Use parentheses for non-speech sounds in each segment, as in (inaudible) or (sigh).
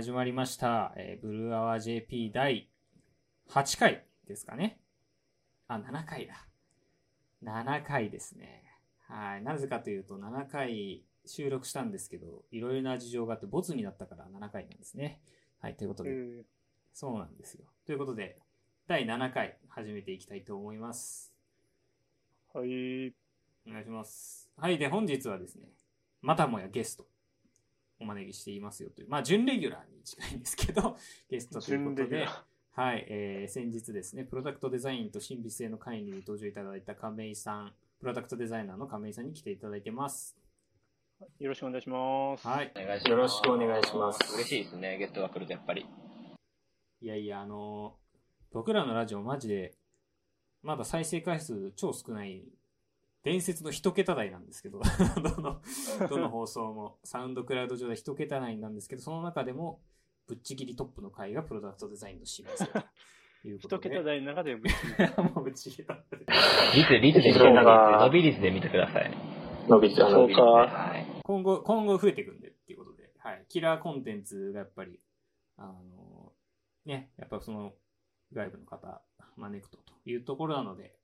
始まりました。えー、ブルーアワー JP 第8回ですかね。あ、7回だ。7回ですね。はい。なぜかというと、7回収録したんですけど、いろいろな事情があって、ボツになったから7回なんですね。はい。ということで、えそうなんですよ。ということで、第7回始めていきたいと思います。ーはい。お願いします。はい。で、本日はですね、またもやゲスト、お招きしていますよという、まあ、準レギュラーに近いんですけど、(laughs) ゲストということで、はい、えー、先日ですね、プロダクトデザインと神秘性の会に登場いただいた亀井さん、プロダクトデザイナーの亀井さんに来ていただいてます。よろしくお願いします。はい。お願いします。よろしくお願いします嬉しいですね、ゲストが来るとやっぱり。いやいや、あのー僕らのラジオマジで、まだ再生回数超少ない、伝説の一桁台なんですけど、(laughs) どの、どの放送も、サウンドクラウド上で一桁台なんですけど、その中でも、ぶっちぎりトップの回がプロダクトデザインの清水ということで。一桁台の中で、(laughs) もうぶっちぎりだった。率、率で見てください。伸び率で見てください。伸びてそうかはい。今後、今後増えていくんでっていうことで、はい。キラーコンテンツがやっぱり、あのね、やっぱその外部の方招くとというところなので、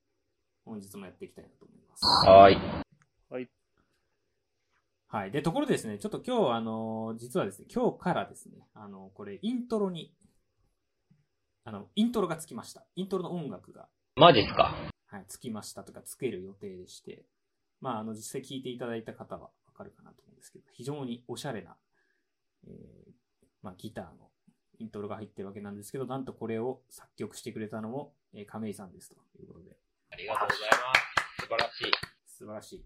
本日もやっていきたいなと思います。はい。はい。はい。で、ところでですね、ちょっと今日、あの実はですね、今日からですね、あの、これ、イントロに、あの、イントロがつきました。イントロの音楽が、マジっすか？はい、つきましたとか、つける予定でして、まあ、あの、実際聞いていただいた方はわかるかなと思うんですけど、非常におしゃれな、えー、まあ、ギターのイントロが入ってるわけなんですけど、なんとこれを作曲してくれたのも、えー、亀井さんですということで、ありがとうございます。素晴らしい。素晴らしい。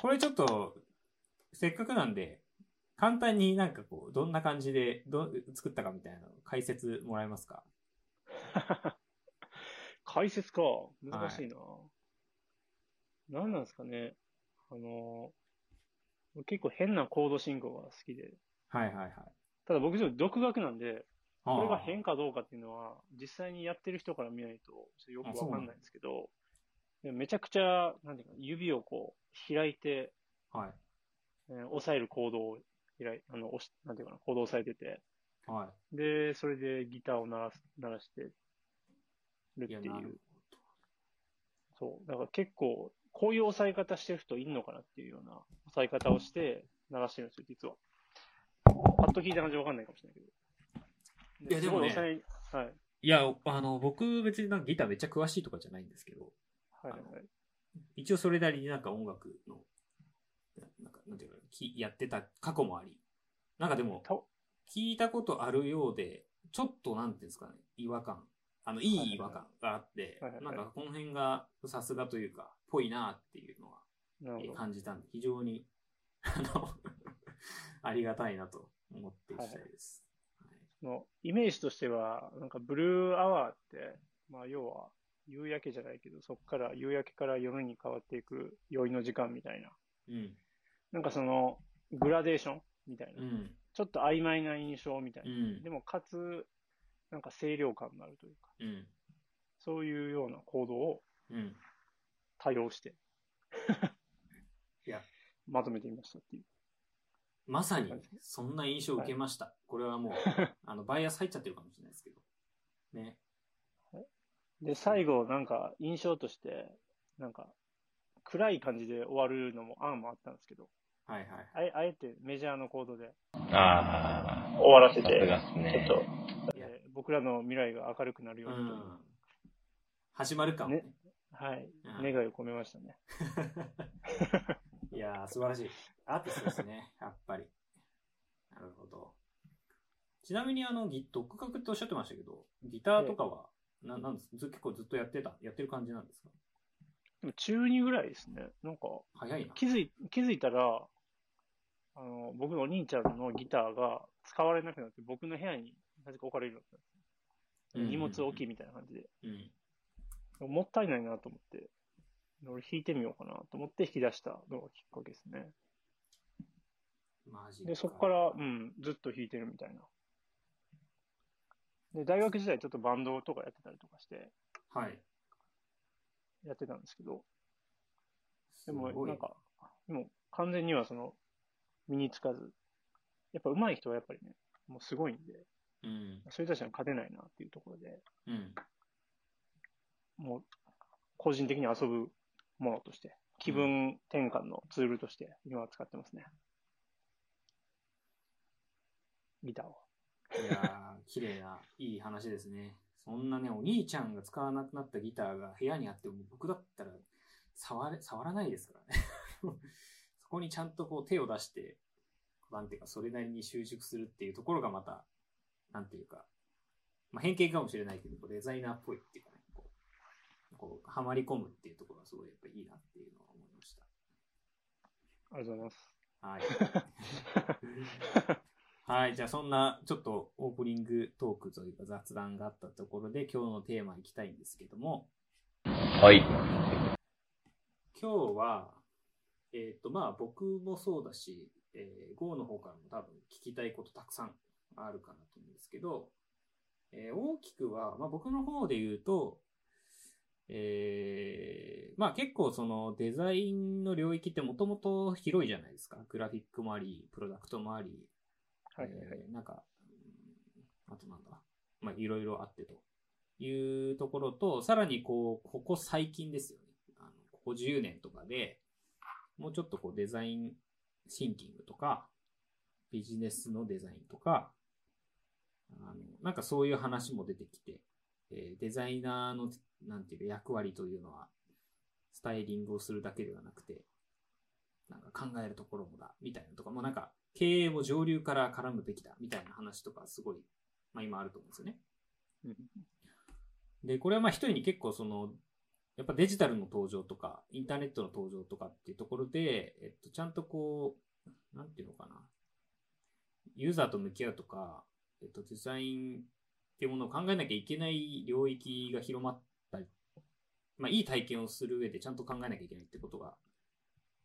これちょっと、せっかくなんで、簡単になんかこう、どんな感じでど作ったかみたいなの解説もらえますか？(laughs) 解説か。難しいな。何なんですかね。あの、結構変なコード進行が好きで。はいはいはい。ただ僕ちょっと独学なんで、これがあ変かどうかっていうのは、実際にやってる人から見ないと、よくわかんないんですけど、めちゃくちゃ、なんていうか、指をこう、開いて、あはい。えー押さえるコードを開い、あの、押し、なんていうかな、コードを押さえてて、はい。で、それでギターを鳴らす、鳴らしてるっていう。そう。だから結構、こういう押さえ方してる人いるのかなっていうような押さえ方をして鳴らしてるんですよ、実は。パッと聞いた感じわかんないかもしれないけど。いやでもねはい。いや、あの、僕別になんかギターめっちゃ詳しいとかじゃないんですけど、はい、はい。一応それなりになんか音楽の、なんか、なんていうか、きやってた過去もあり、なんかでも、た聞いたことあるようで、ちょっとなんていうんですかね、違和感。あの、いい違和感があってはいはい、はいなんかこの辺がさすがというか、ぽいなっていうのはえ。感じたんで、非常に、あの、(laughs) ありがたいなと思っていきたいです。のイメージとしては、なんかブルーアワーって、まあ要は夕焼けじゃないけど、そこから夕焼けから夜に変わっていく酔いの時間みたいな。うん。なんかそのグラデーションみたいな。うん。ちょっと曖昧な印象みたいうな。んで。もかつ、なんか清涼感があるというか、うん。そういうような行動をうん。多用していや、(laughs) まとめてみましたっていう。まさに、そんな印象を受けました。これはもう、(laughs) あの、バイアス入っちゃってるかもしれないですけど。ね。で、最後、なんか印象として、なんか暗い感じで終わるのも案もあったんですけど、はいはい。あえあえてメジャーのコードでああ。終わらせてね。ちょっいやえー僕らの未来が明るくなるよううにと、ん。始まるかもね。はい、うん願いを込めましたね。(laughs) いやー、素晴らしい。アーティストですね。(laughs) やっぱり。なるほど。ちなみに、あの、ギ独学っておっしゃってましたけど、ギターとかは、ななんですず結構ずっとやってた、やってる感じなんですか？でも中2ぐらいですね。なんか早いな。気づい気づいたら、あの、僕のお兄ちゃんのギターが使われなくなって、僕の部屋になぜか置かれるようになったんですうん荷物置きみたいな感じで。うん。もったいないなと思って、俺弾いてみようかなと思って引き出したのがきっかけですね。マジで、そこから、うん、ずっと弾いてるみたいな。で、大学時代ちょっとバンドとかやってたりとかして、はい。やってたんですけど、すでもなんか、でも完全にはその、身につかず、やっぱ上手い人はやっぱりね、もうすごいんで、うん。そういう人たちには勝てないなっていうところで、うん。もう、個人的に遊ぶものとして、気分転換のツールとして、今は使ってますね。ギターを。いやー、綺麗な、いい話ですね。そんなね、お兄ちゃんが使わなくなったギターが部屋にあっても、僕だったら触れ、触らないですからね。(laughs) そこにちゃんとこう手を出して、なんていうか、それなりに習熟するっていうところがまた、なんていうか、まあ、偏見かもしれないけど、デザイナーっぽいっていうか、こう、はまり込むっていうところがすごいやっぱりいいなっていうのは思いました。ありがとうございます。はい。(laughs) はい。じゃあ、そんな、ちょっとオープニングトークというか雑談があったところで、今日のテーマいきたいんですけども、はい。今日は、えっ、と、まあ、僕もそうだし、えー、GO の方からも多分聞きたいことたくさんあるかなと思うんですけど、えー大きくは、まあ、僕の方で言うと、えーまあ結構そのデザインの領域ってもともと広いじゃないですか。グラフィックもあり、プロダクトもあり、はいはいはい。えーなんか、うんあとなんだ、まあ、いろいろあってというところと、さらにこう、ここ最近ですよね。あのここ10年とかで、もうちょっとこうデザインシンキングとか、ビジネスのデザインとか、あの、なんかそういう話も出てきて、えーデザイナーの、なんていうか役割というのは、スタイリングをするだけではなくて、なんか考えるところもだ、みたいなとか、もうなんか、経営も上流から絡むべきだ、みたいな話とか、すごい、まあ今あると思うんですよね。うんで、これはまあ一人に結構その、やっぱデジタルの登場とか、インターネットの登場とかっていうところで、えっと、ちゃんとこう、なんていうのかな。ユーザーと向き合うとか、えっと、デザインっていうものを考えなきゃいけない領域が広まったり、まあいい体験をする上でちゃんと考えなきゃいけないってことが、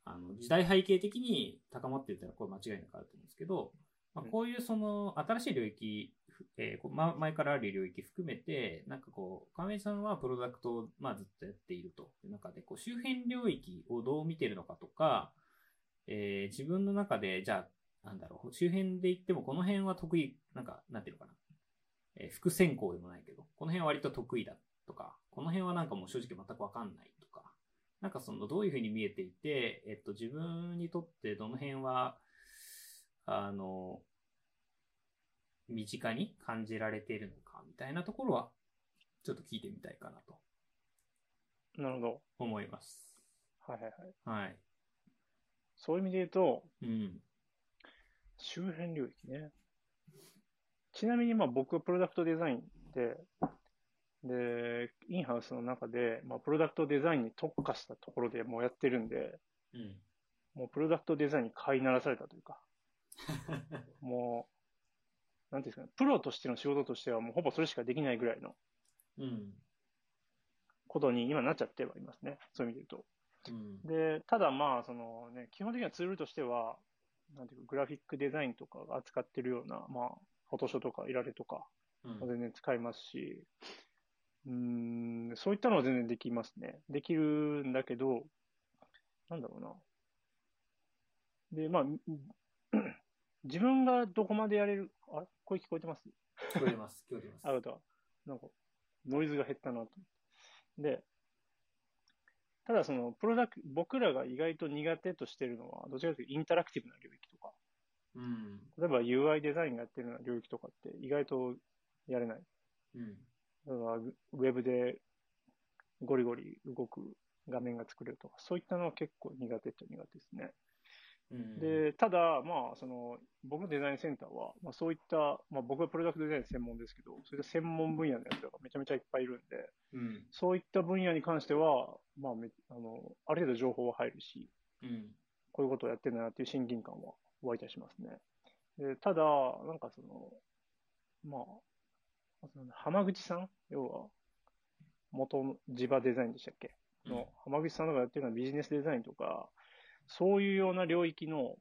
あの、時代背景的に高まってるってのはこれ間違いなくあると思うんですけど、まあ、こういうその新しい領域、えーま前からある領域含めて、なんかこう、亀井さんはプロダクトを、まあ、ずっとやっていると。いう中で、こう周辺領域をどう見てるのかとか、えー自分の中で、じゃあ、なんだろう、周辺で言ってもこの辺は得意、なんか、なんていうのかな、えー副専攻でもないけど、この辺は割と得意だとか、この辺はなんかもう正直全くわかんないとか、なんかそのどういうふうに見えていて、えっと、自分にとってどの辺は、あの、身近に感じられているのか、みたいなところは、ちょっと聞いてみたいかなとなるほど。思います。はいはいはい。はい。そういう意味で言うと、うん。周辺領域ね。ちなみに、まあ僕はプロダクトデザインで、で、インハウスの中で、まあプロダクトデザインに特化したところでもうやってるんで、うん。もうプロダクトデザインに飼いならされたというか、(laughs) もう、なんていうんですかね、プロとしての仕事としてはもうほぼそれしかできないぐらいのうん。ことに今なっちゃってはいますね。そういう意味で言ううん。と。で、ただまあ、そのね、基本的にはツールとしては、なんていうか、グラフィックデザインとかが扱ってるような、まあ、フォトショーとかイラレとか、うん。全然使いますし、うーん、そういったのは全然できますね。できるんだけど、なんだろうな。で、まあ、ん (clears throat) 自分がどこまでやれる、あれ？声聞こえてます？聞こえてます。聞こえてます。あると。なんか、ノイズが減ったなと。で、ただその、プロダク僕らが意外と苦手としてるのは、どちらかというとインタラクティブな領域とか、うん。例えば UI デザインがやってるような領域とかって意外とやれない。うん。だからウェブでゴリゴリ動く画面が作れるとか、そういったのは結構苦手っちゃ苦手ですね。うん、で、ただ、まあ、その、僕のデザインセンターは、まあそういった、まあ僕はプロダクトデザイン専門ですけど、そういった専門分野のやつらがめちゃめちゃいっぱいいるんで、うん。そういった分野に関しては、まあめ、あの、ある程度情報は入るし、うん。こういうことをやってんだなっていう親近感は湧いたりしますね。でただ、なんかその、まあ、その浜口さん？要は、元の地場デザインでしたっけ？の、浜口さんがやってるのはビジネスデザインとか、そういうような領域の、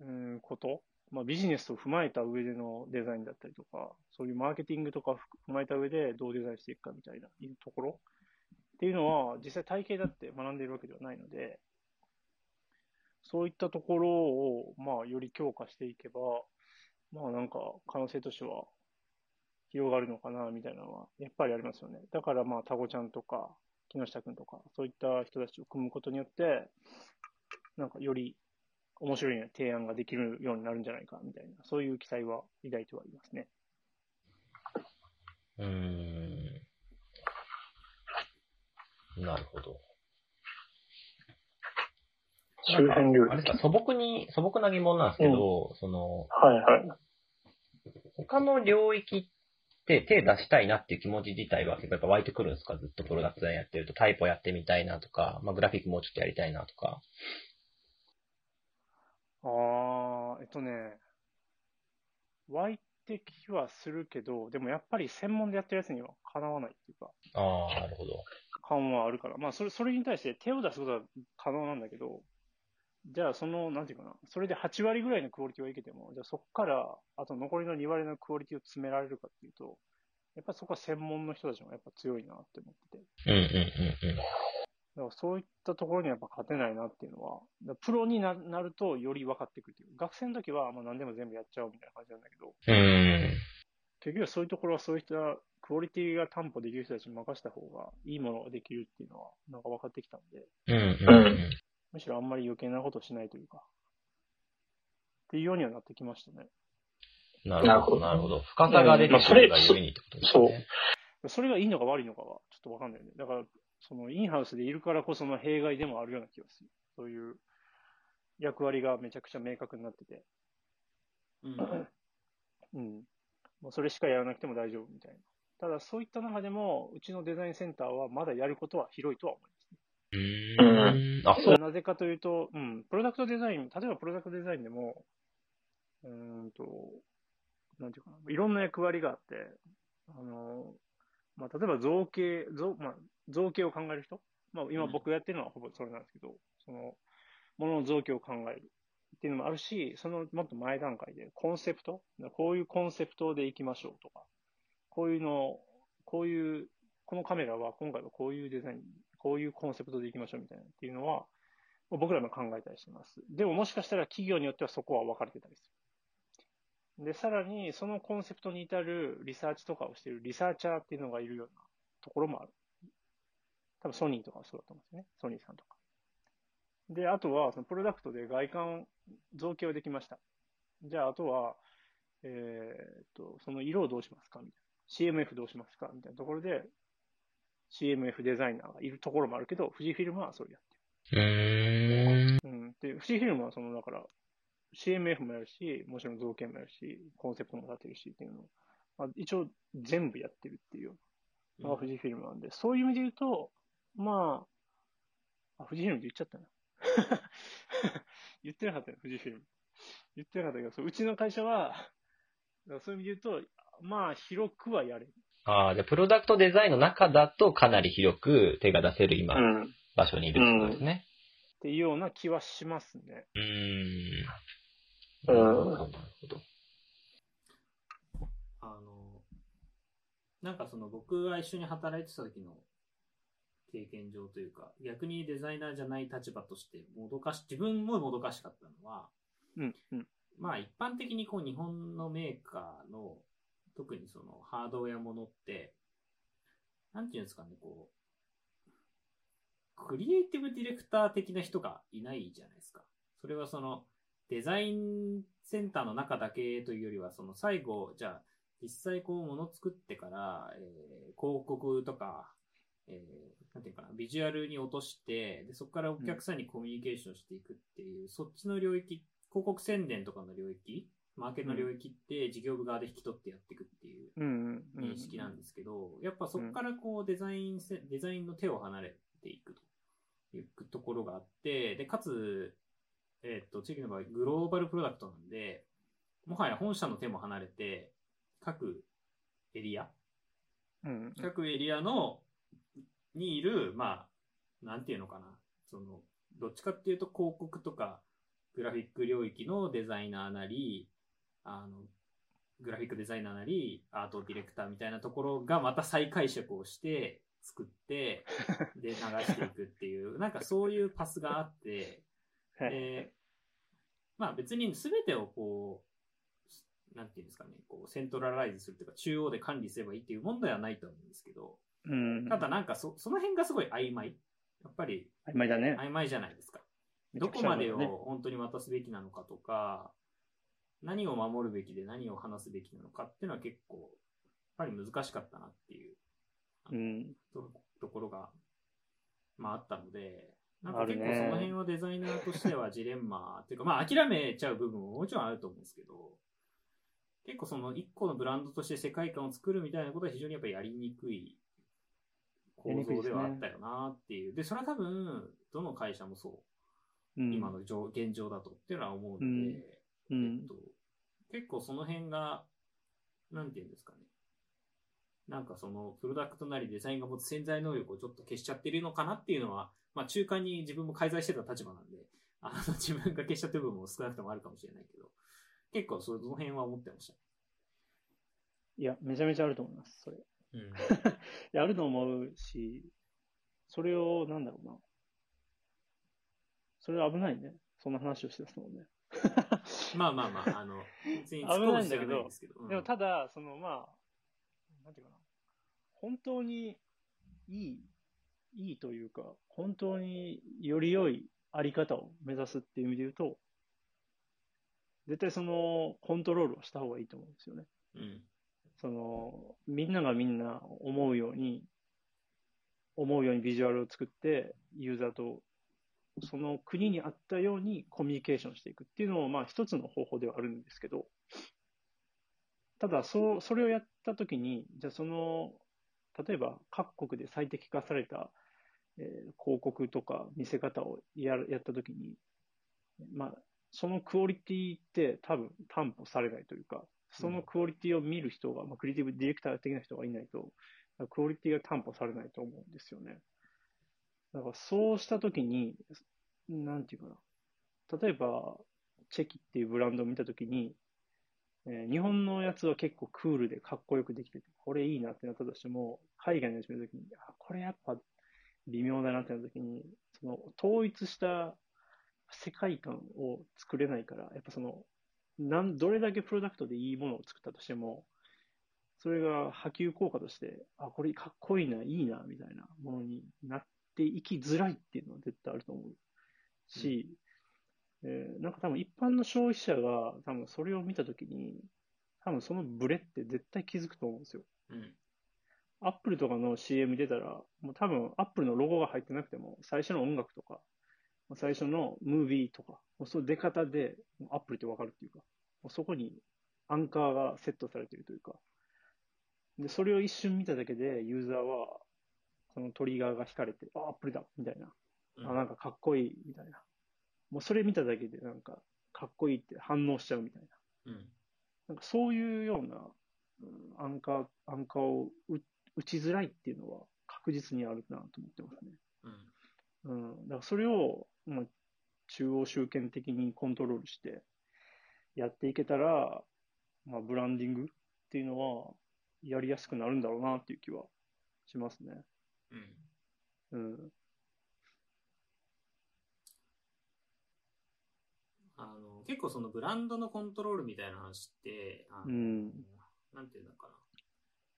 うん、こと、まあビジネスを踏まえた上でのデザインだったりとか、そういうマーケティングとかを踏まえた上でどうデザインしていくかみたいなところっていうのは、実際体系だって学んでいるわけではないので、そういったところを、まあ、より強化していけば、まあなんか可能性としては広がるのかな、みたいなのは、やっぱりありますよね。だからまあ、タゴちゃんとか、木下くんとか、そういった人たちを組むことによって、なんかより面白い提案ができるようになるんじゃないか、みたいな、そういう期待は抱いてはいますね。うーん。なるほど。周辺ルールあれ。ですか、素朴に、素朴な疑問なんですけど、その、はいはい。他の領域って手出したいなっていう気持ち自体は結構やっぱ湧いてくるんですか？ずっとプロダクトやってるとタイプやってみたいなとか、まあグラフィックもうちょっとやりたいなとか。あー、えっとね、湧いてきはするけど、でもやっぱり専門でやってるやつにはかなわないっていうか、ああ、なるほど。感はあるから、まあそれ、それに対して手を出すことは可能なんだけど、じゃあその、なんていうかな、それで8割ぐらいのクオリティはいけても、じゃあそこから、あと残りの2割のクオリティを詰められるかっていうと、やっぱそこは専門の人たちもやっぱ強いなって思ってて。うんうんうんうん。だからそういったところにはやっぱ勝てないなっていうのは、プロにななるとより分かってくるっていう。学生の時はまあ何でも全部やっちゃおうみたいな感じなんだけど、うーん。結局はそういうところはそういったクオリティが担保できる人たちに任せた方がいいものができるっていうのはなんか分かってきたんで、うんうんうん。むしろあんまり余計なことしないというか、っていうようにはなってきましたね。なるほど、なるほど。深さが出てくるがゆえにってことですね。それがいいのか悪いのかはちょっと分かんないよね。だから、そのインハウスでいるからこその弊害でもあるような気がする。そういう役割がめちゃくちゃ明確になってて。うん。(clears throat) うん。もうそれしかやらなくても大丈夫みたいな。ただそういった中でも、うちのデザインセンターはまだやることは広いとは思いま。うーん。あ、そう。なぜかというと、うん、プロダクトデザイン、例えばプロダクトデザインでも、うーんと、なんていうかな、いろんな役割があって、あの、まあ、例えば造形、造、まあ、造形を考える人。まあ、今うん。僕がやってるのはほぼそれなんですけど、その、ものの造形を考えるっていうのもあるし、そのもっと前段階でコンセプト。こういうコンセプトでいきましょうとか、こういうの、こういう、このカメラは今回はこういうデザイン、こういうコンセプトでいきましょうみたいなっていうのは、僕らも考えたりします。でももしかしたら企業によってはそこは分かれてたりする。で、さらにそのコンセプトに至るリサーチとかをしているリサーチャーっていうのがいるようなところもある。多分ソニーとかはそうだと思うんですね。ソニーさんとか。で、あとはそのプロダクトで外観を造形はできました。じゃああとは、えーっと、その色をどうしますか？みたいな。CMF どうしますか？みたいなところで、CMF デザイナーがいるところもあるけど、富士フィルムはそうやってる。うーん。うん。で、富士フィルムはその、だから、CMF もやるし、もちろん造形もやるし、コンセプトも立てるしっていうのを、まあ、一応全部やってるっていうのが富士フィルムなんで、そういう意味で言うと、まあ、あ、富士フィルムって言っちゃったな。(laughs) 言ってなかったよ、富士フィルム。言ってなかったけど、そううちの会社は、そういう意味で言うと、まあ、広くはやれる。ああ、じゃあプロダクトデザインの中だとかなり広く手が出せる今、場所にいるってことですね。ていうような気はしますね。うーん。うんなるほど、なるほど。あの、なんかその僕が一緒に働いてた時の経験上というか、逆にデザイナーじゃない立場としてもどかし、自分ももどかしかったのは、うん、うん。まあ一般的にこう日本のメーカーの、特にそのハードウェアものって、なんていうんですかね、こう、クリエイティブディレクター的な人がいないじゃないですか。それはそのデザインセンターの中だけというよりは、その最後、じゃあ実際こうもの作ってから、えー広告とか、えーなんていうかな、ビジュアルに落として、で、そこからお客さんにコミュニケーションしていくっていう、そっちの領域、広告宣伝とかの領域、マーケの領域って事業部側で引き取ってやっていくっていう。認識なんですけど、やっぱそこからこうデザインせ、デザインの手を離れていくというところがあって、で、かつ、えっと、地域の場合、グローバルプロダクトなんで、もはや本社の手も離れて、各エリア、うん。各エリアの、にいる、まあ、なんていうのかな。その、どっちかっていうと広告とか、グラフィック領域のデザイナーなり、あの、グラフィックデザイナーなり、アートディレクターみたいなところがまた再解釈をして、作って、(laughs) で、流していくっていう、なんかそういうパスがあって、はい。で、まあ別に全てをこう、なんていうんですかね、こう、セントラライズするというか、中央で管理すればいいっていう問題はないと思うんですけど、うん。ただなんかそ、その辺がすごい曖昧。やっぱり曖昧だね。曖昧じゃないですか。どこまでを本当に渡すべきなのかとか、何を守るべきで何を話すべきなのかっていうのは結構、やっぱり難しかったなっていううん。とところが、まああったので、なんか結構その辺はデザイナーとしてはジレンマっていうか、まあ諦めちゃう部分ももちろんあると思うんですけど、結構その一個のブランドとして世界観を作るみたいなことは非常にやっぱりやりにくい構造ではあったよなっていう。でそれは多分、どの会社もそう。うん。今の状現状だとっていうのは思うので、うんうえんっと、結構その辺が、なんていうんですかね。なんかその、プロダクトなりデザインが持つ潜在能力をちょっと消しちゃってるのかなっていうのは、まあ中間に自分も介在してた立場なんで、あの自分が消しちゃってる部分も少なくともあるかもしれないけど、結構その辺は思ってました。いや、めちゃめちゃあると思います、それ。いうん。(laughs) や、あると思うし、それを、なんだろうな。それは危ないね。そんな話をしてたもんね。(laughs) まあまあまあ、あの、別に危ないんだけど突っ込む必要はないんですけど。うんでも、ただ、その、まあ、なんていうかな。本当にいい、いいというか、本当により良いあり方を目指すっていう意味で言うと、絶対その、コントロールをした方がいいと思うんですよね。うん。その、みんながみんな思うように、思うようにビジュアルを作って、ユーザーと、その国に合ったようにコミュニケーションしていくっていうのも、まあ一つの方法ではあるんですけど、ただ、そう、それをやったときに、じゃあその、例えば各国で最適化された、えー広告とか見せ方をややったときに、まあ、そのクオリティって多分担保されないというか、そのクオリティを見る人が、まあ、クリエイティブディレクター的な人がいないと、クオリティが担保されないと思うんですよね。だからそうしたときに、なんていうかな。例えば、チェキっていうブランドを見たときに、えー日本のやつは結構クールでかっこよくできてて、これいいなってなったとしても、海外のやつ見たときに、あ、これやっぱ微妙だなってなったときに、その統一した世界観を作れないから、やっぱその、なん、どれだけプロダクトでいいものを作ったとしても、それが波及効果として、あ、これかっこいいな、いいな、みたいなものになっていきづらいっていうのは絶対あると思うし、えーなんか多分一般の消費者が多分それを見たときに、多分そのブレって絶対気づくと思うんですよ。うん。アップルとかの CM 出たら、もう多分アップルのロゴが入ってなくても、最初の音楽とか、最初のムービーとか、もうその出方でアップルってわかるっていうか、もうそこにアンカーがセットされてるというか、で、それを一瞬見ただけでユーザーは、そのトリガーが引かれて、あ、アップルだみたいな。あ、なんかかっこいいみたいな。もうそれ見ただけでなんかかっこいいって反応しちゃうみたいな。うん。なんかそういうような、うんアンカー、アンカーを打打ちづらいっていうのは確実にあるなと思ってますね。うん。うん。だからそれを、まあ、中央集権的にコントロールしてやっていけたら、まあ、ブランディングっていうのはやりやすくなるんだろうなっていう気はしますね。うん。うん。あの、結構そのブランドのコントロールみたいな話って、あのうんなんていうのかな。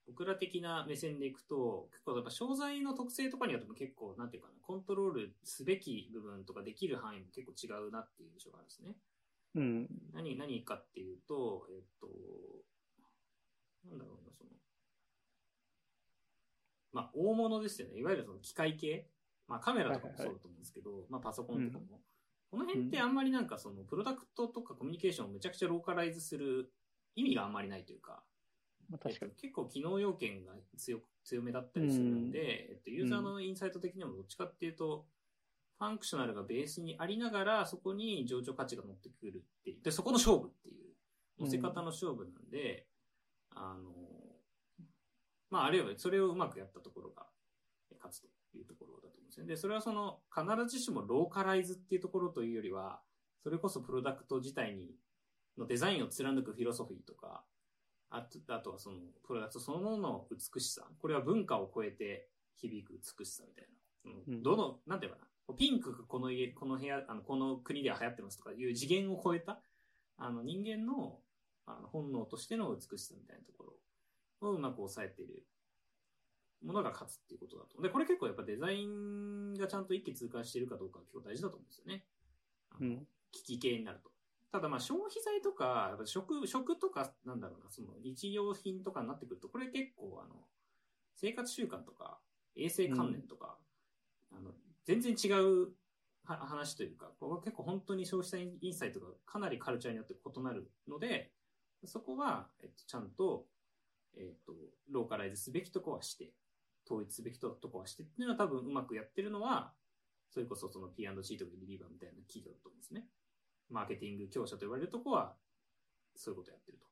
僕ら的な目線でいくと、結構やっぱ商材の特性とかによっても結構、なんていうかな、コントロールすべき部分とかできる範囲も結構違うなっていう印象があるんですね。うん。何、何かっていうと、えっと、なんだろうな、その、まあ、大物ですよね。いわゆるその機械系。まあ、カメラとかもそうだと思うんですけど、まあ、パソコンとかも。この辺ってあんまりなんかその、プロダクトとかコミュニケーションをめちゃくちゃローカライズする意味があんまりないというか、まあ、確かにえっと。結構機能要件が強く強めだったりするんで、えっと、ユーザーのインサイト的にもどっちかっていうと、ファンクショナルがベースにありながら、そこに情緒価値が乗ってくるっていう。で、そこの勝負っていう、乗せ方の勝負なんで、あの、まあ、あるいはそれをうまくやったところが勝つというところだと思うんですね。で、それはその、必ずしもローカライズっていうところというよりは、それこそプロダクト自体に、のデザインを貫くフィロソフィーとか、あとあとはその、プロダクトそのものの美しさ。これは文化を超えて響く美しさみたいな。うんどの、なんていうかな。ピンクが好の家、この部屋、あの、この国では流行ってますとかいう次元を超えた、あの、人間の、あの、本能としての美しさみたいなところをうまく抑えているものが勝つっていうことだと。で、これ結構やっぱデザインがちゃんと一気通過してるかどうか結構大事だと思うんですよね。うん。機器系になると。ただまあ消費財とか、やっぱ食、食とか、なんだろうな、その日用品とかになってくると、これ結構あの、生活習慣とか、衛生観念とか、あの、全然違うは話というか、これは結構本当に消費者インサイトがかなりカルチャーによって異なるので、そこは、えっと、ちゃんと、えっと、ローカライズすべきとこはして、統一すべきとこはしてっていうのは多分うまくやってるのは、それこそその P&G とかリリーバーみたいな企業だと思うんですね。マーケティング強者と言われるとこは、そういうことやってると。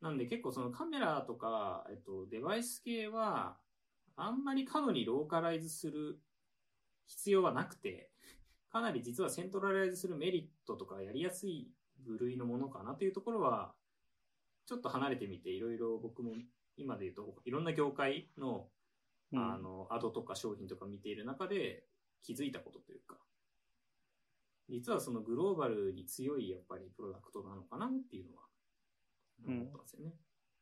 なんで結構そのカメラとか、えっと、デバイス系は、あんまり過度にローカライズする必要はなくて、かなり実はセントラライズするメリットとかやりやすい部類のものかなというところは、ちょっと離れてみて、いろいろ僕も今で言うと、いろんな業界の、うんあの、アドとか商品とか見ている中で気づいたことというか、実はそのグローバルに強いやっぱりプロダクトなのかなっていうのはうん思ったんですよね。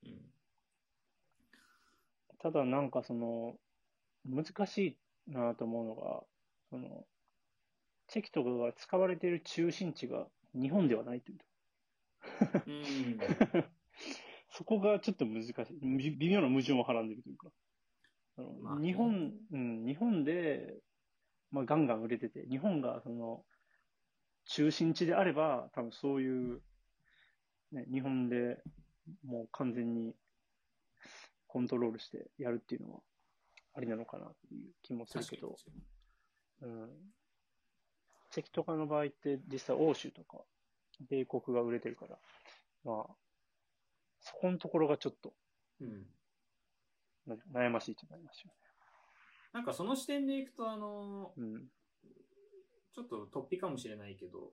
うん。ただなんかその、難しいなと思うのが、その、チェキとかが使われている中心地が日本ではないという。うん。(laughs) そこがちょっと難しい。び微妙な矛盾をはらんでるというか。あのまあね日本、うん、日本で、まあ、ガンガン売れてて、日本がその、中心地であれば、多分そういう、ね、日本でもう完全にコントロールしてやるっていうのはありなのかなっていう気もするけど、うん。チェキとかの場合って実際欧州とか米国が売れてるから、まあ、そこのところがちょっとうん。な悩ましいとなりますよなんかその視点でいくと、あの、ね。うん。ちょっと突飛かもしれないけど、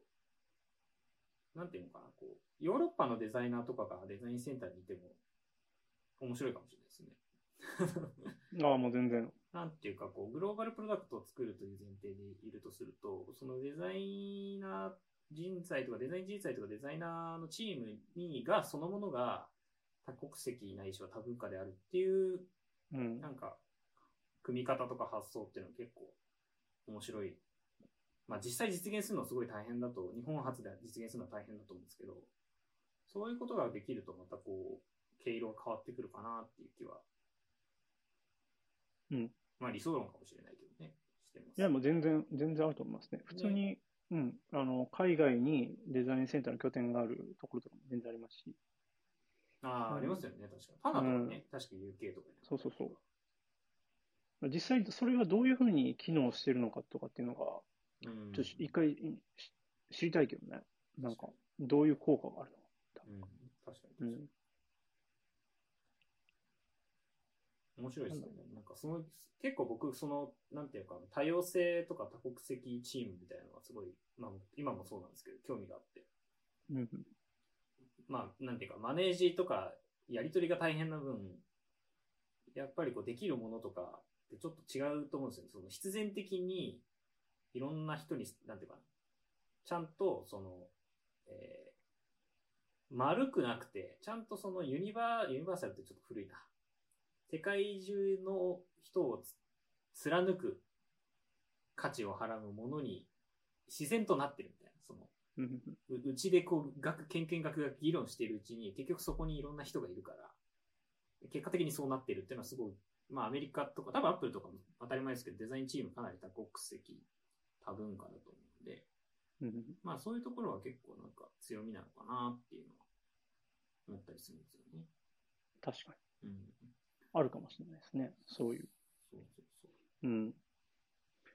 なんていうのかな、こう、ヨーロッパのデザイナーとかがデザインセンターにいても面白いかもしれないですね。(laughs) ああ、もう全然。なんていうか、こう、グローバルプロダクトを作るという前提でいるとすると、そのデザイナー人材とかデザイン人材とかデザイナーのチームにが、そのものが多国籍ないしは多文化であるっていう、うんな。んか、組み方とか発想っていうのは結構面白い。まあ実際実現するのはすごい大変だと、日本初で実現するのは大変だと思うんですけど、そういうことができるとまたこう、毛色が変わってくるかなっていう気は。うん。まあ理想論かもしれないけどね。してます。いや、もう全然、全然あると思いますね。普通に、うん。あの、海外にデザインセンターの拠点があるところとかも全然ありますし。ああ、うんありますよね、確かに。パナとかね、確か UK とかに。そうそうそう。実際、それがどういうふうに機能してるのかとかっていうのが、うん。ちょっと一回し知りたいけどね。なんか、どういう効果があるうん、確かに確かのに。面白いですね。なんかその、結構僕、その、なんていうか、多様性とか多国籍チームみたいなのがすごい、まあ、今もそうなんですけど、興味があって。うん。まあ、なんていうか、マネージとか、やり取りが大変な分、やっぱりこう、できるものとかってちょっと違うと思うんですよね。その、必然的に、いろんな人に、なんていうかな、ちゃんと、その、えー丸くなくて、ちゃんとそのユニバー、ユニバーサルってちょっと古いな。世界中の人を貫く価値を払うものに自然となってるみたいな。その、うん。ううちでこう、学、研研学が議論しているうちに、結局そこにいろんな人がいるから、結果的にそうなってるっていうのはすごい、まあアメリカとか、多分アップルとかも当たり前ですけど、デザインチームかなり多国籍、多文化だと思うんで、うん。まあそういうところは結構なんか強みなのかなっていうのは思ったりするんですよね。確かに。うん。あるかもしれないですね。そういう。そうそうそう。うん。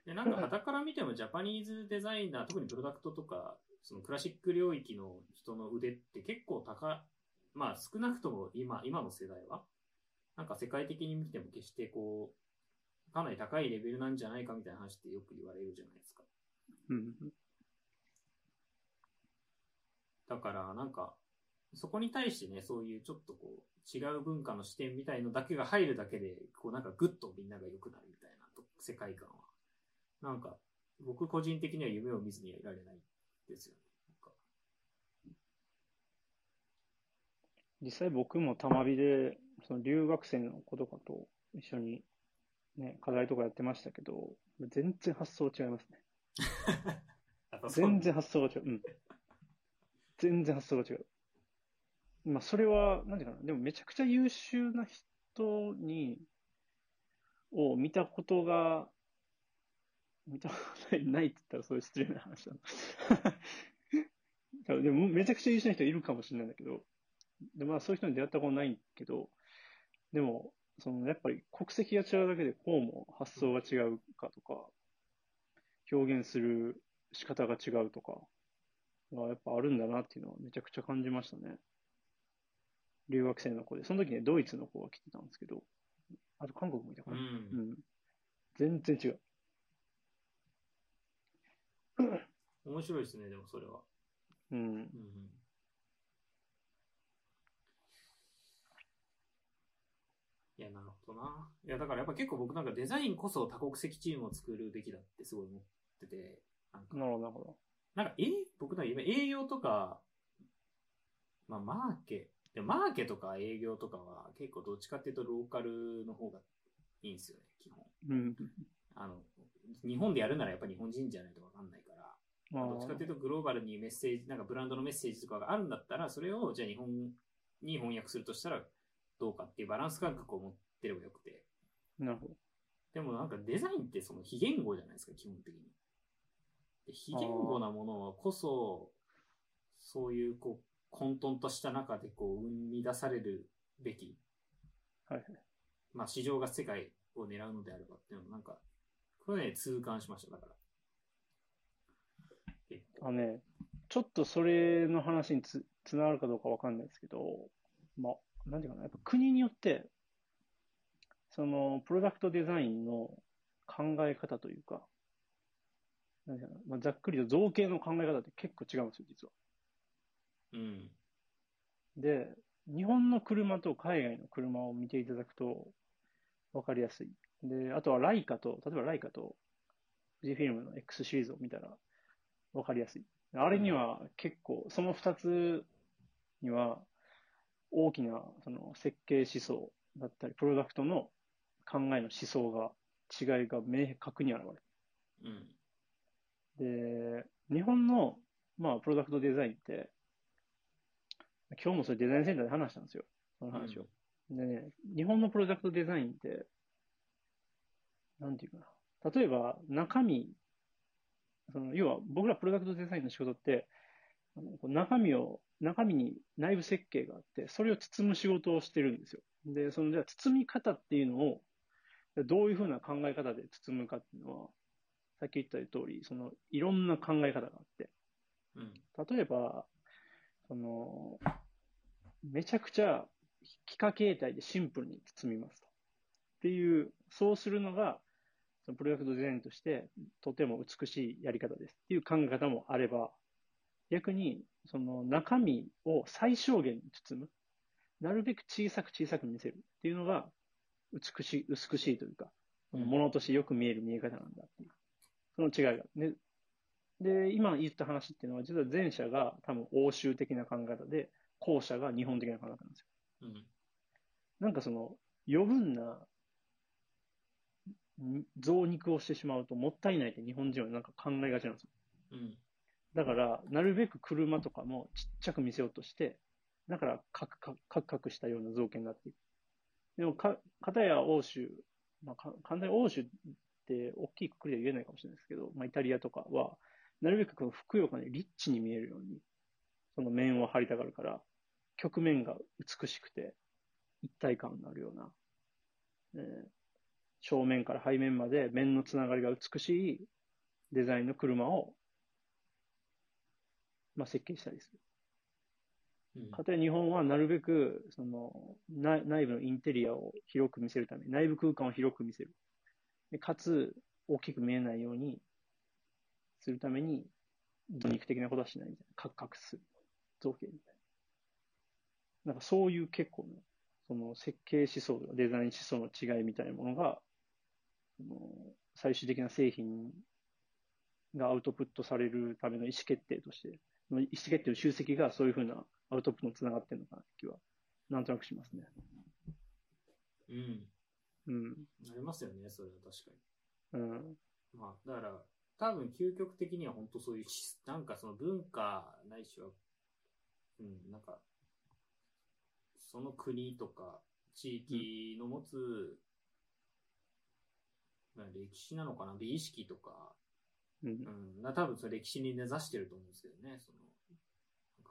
で、なんか、旗から見てもジャパニーズデザイナー、特にプロダクトとか、そのクラシック領域の人の腕って結構高、まあ少なくとも今、今の世代は、なんか世界的に見ても決してこう、かなり高いレベルなんじゃないかみたいな話ってよく言われるじゃないですか。うん。だから、なんか、そこに対してね、そういうちょっとこう、違う文化の視点みたいのだけが入るだけで、こうなんかグッとみんなが良くなるみたいなと世界観は。なんか、僕個人的には夢を見ずにはいられないですよね。実際僕もたまびで、その留学生の子とかと一緒にね、課題とかやってましたけど、全然発想違いますね。(laughs) 全然発想が違う。うん。全然発想が違う。まあ、それは、なんていうかな。でも、めちゃくちゃ優秀な人に、を見たことが、見たことないないって言ったら、そういう失礼な話だな。(laughs) でも、めちゃくちゃ優秀な人いるかもしれないんだけど、で、まあ、そういう人に出会ったことないけど、でも、その、やっぱり国籍が違うだけで、こうも発想が違うかとか、表現する仕方が違うとか、がやっぱあるんだなっていうのはめちゃくちゃ感じましたね。留学生の子で。その時ね、ドイツの子が来てたんですけど、あと韓国もいたかう。な。うんん。全然違う。面白いですね、でもそれは。うん。うんいや、なるほどな。いや、だからやっぱ結構僕なんかデザインこそ多国籍チームを作るべきだってすごい思ってて、なんかなるほど、なるほど。なんか、え僕の今営業とか、まあ、マーケ、でもマーケとか営業とかは結構どっちかっていうとローカルの方がいいんですよね、基本。うん。あの、日本でやるならやっぱ日本人じゃないとわかんないから、まあどっちかっていうとグローバルにメッセージ、なんかブランドのメッセージとかがあるんだったら、それをじゃあ日本に翻訳するとしたらどうかっていうバランス感覚を持ってればよくて。なるほど。でもなんかデザインってその非言語じゃないですか、基本的に。で非言語なものこそ、そういうこう混沌とした中でこう生み出されるべき、はいはい。まあ市場が世界を狙うのであればっていうのをなんか、これね、痛感しました、だから。あのね、ちょっとそれの話につ、つながるかどうかわかんないですけど、まあ、なんていうかな、やっぱ国によって、その、プロダクトデザインの考え方というか、なんていうかな、まあ、ざっくりと造形の考え方って結構違うんですよ、実は。うん。で、日本の車と海外の車を見ていただくと分かりやすい。で、あとはライカと、例えばライカと富士フィルムの X シリーズを見たら分かりやすい。あれには結構、その2つには大きなその設計思想だったり、プロダクトの考えの思想が、違いが明確に現れる。うん。で、日本の、まあ、プロダクトデザインって、今日もそれデザインセンターで話したんですよ。その話を。でね、日本のプロダクトデザインって、なんていうかな。例えば、中身、その、要は僕らプロダクトデザインの仕事って、中身を、中身に内部設計があって、それを包む仕事をしてるんですよ。で、その、じゃあ包み方っていうのを、どういうふうな考え方で包むかっていうのは、さっき言った通り、その、いろんな考え方があって、うん。例えば、その、めちゃくちゃ幾何形態でシンプルに包みますと。っていう、そうするのが、そのプロダクトデザインとしてとても美しいやり方ですっていう考え方もあれば、逆に、その中身を最小限に包む。なるべく小さく小さく見せるっていうのが、美しい、美しいというか、そのものとしてよく見える見え方なんだっていう。その違いが。で、で、今言った話っていうのは、実は前者が多分欧州的な考え方で、後者が日本的な考え方なんですよ。うん。なんかその、余分なん増肉をしてしまうともったいないって日本人はなんか考えがちなんですよ。うん。だから、なるべく車とかもちっちゃく見せようとして、だからカクカクカクカクしたような造形になっていく。でもか、片や欧州、まあ、か完全に欧州って大きいくくりでは言えないかもしれないですけど、まあ、イタリアとかは、なるべくこのふくよかにリッチに見えるように、その面を張りたがるから、曲面が美しくて、一体感のあるような、えー正面から背面まで面のつながりが美しいデザインの車を、まあ、設計したりする。うん。かたや日本はなるべく、その、内内部のインテリアを広く見せるため、内部空間を広く見せる。でかつ、大きく見えないようにするために、ド肉的なことはしないみたいな。カクカクする。造形みたいな。なんかそういう結構ね、その設計思想デザイン思想の違いみたいなものが、その最終的な製品がアウトプットされるための意思決定として、その意思決定の集積がそういうふうなアウトプットにつながってるのかなって気は、なんとなくしますね。うん。うん。ありますよね、それは確かに。うん。まあ、だから、多分究極的には本当そういうし、なんかその文化ないしは、うん、なんか、その国とか地域の持つ、まあ歴史なのかな、美意識とか、うん。う。ん、な多分それ歴史に根ざしてると思うんですけどね、その、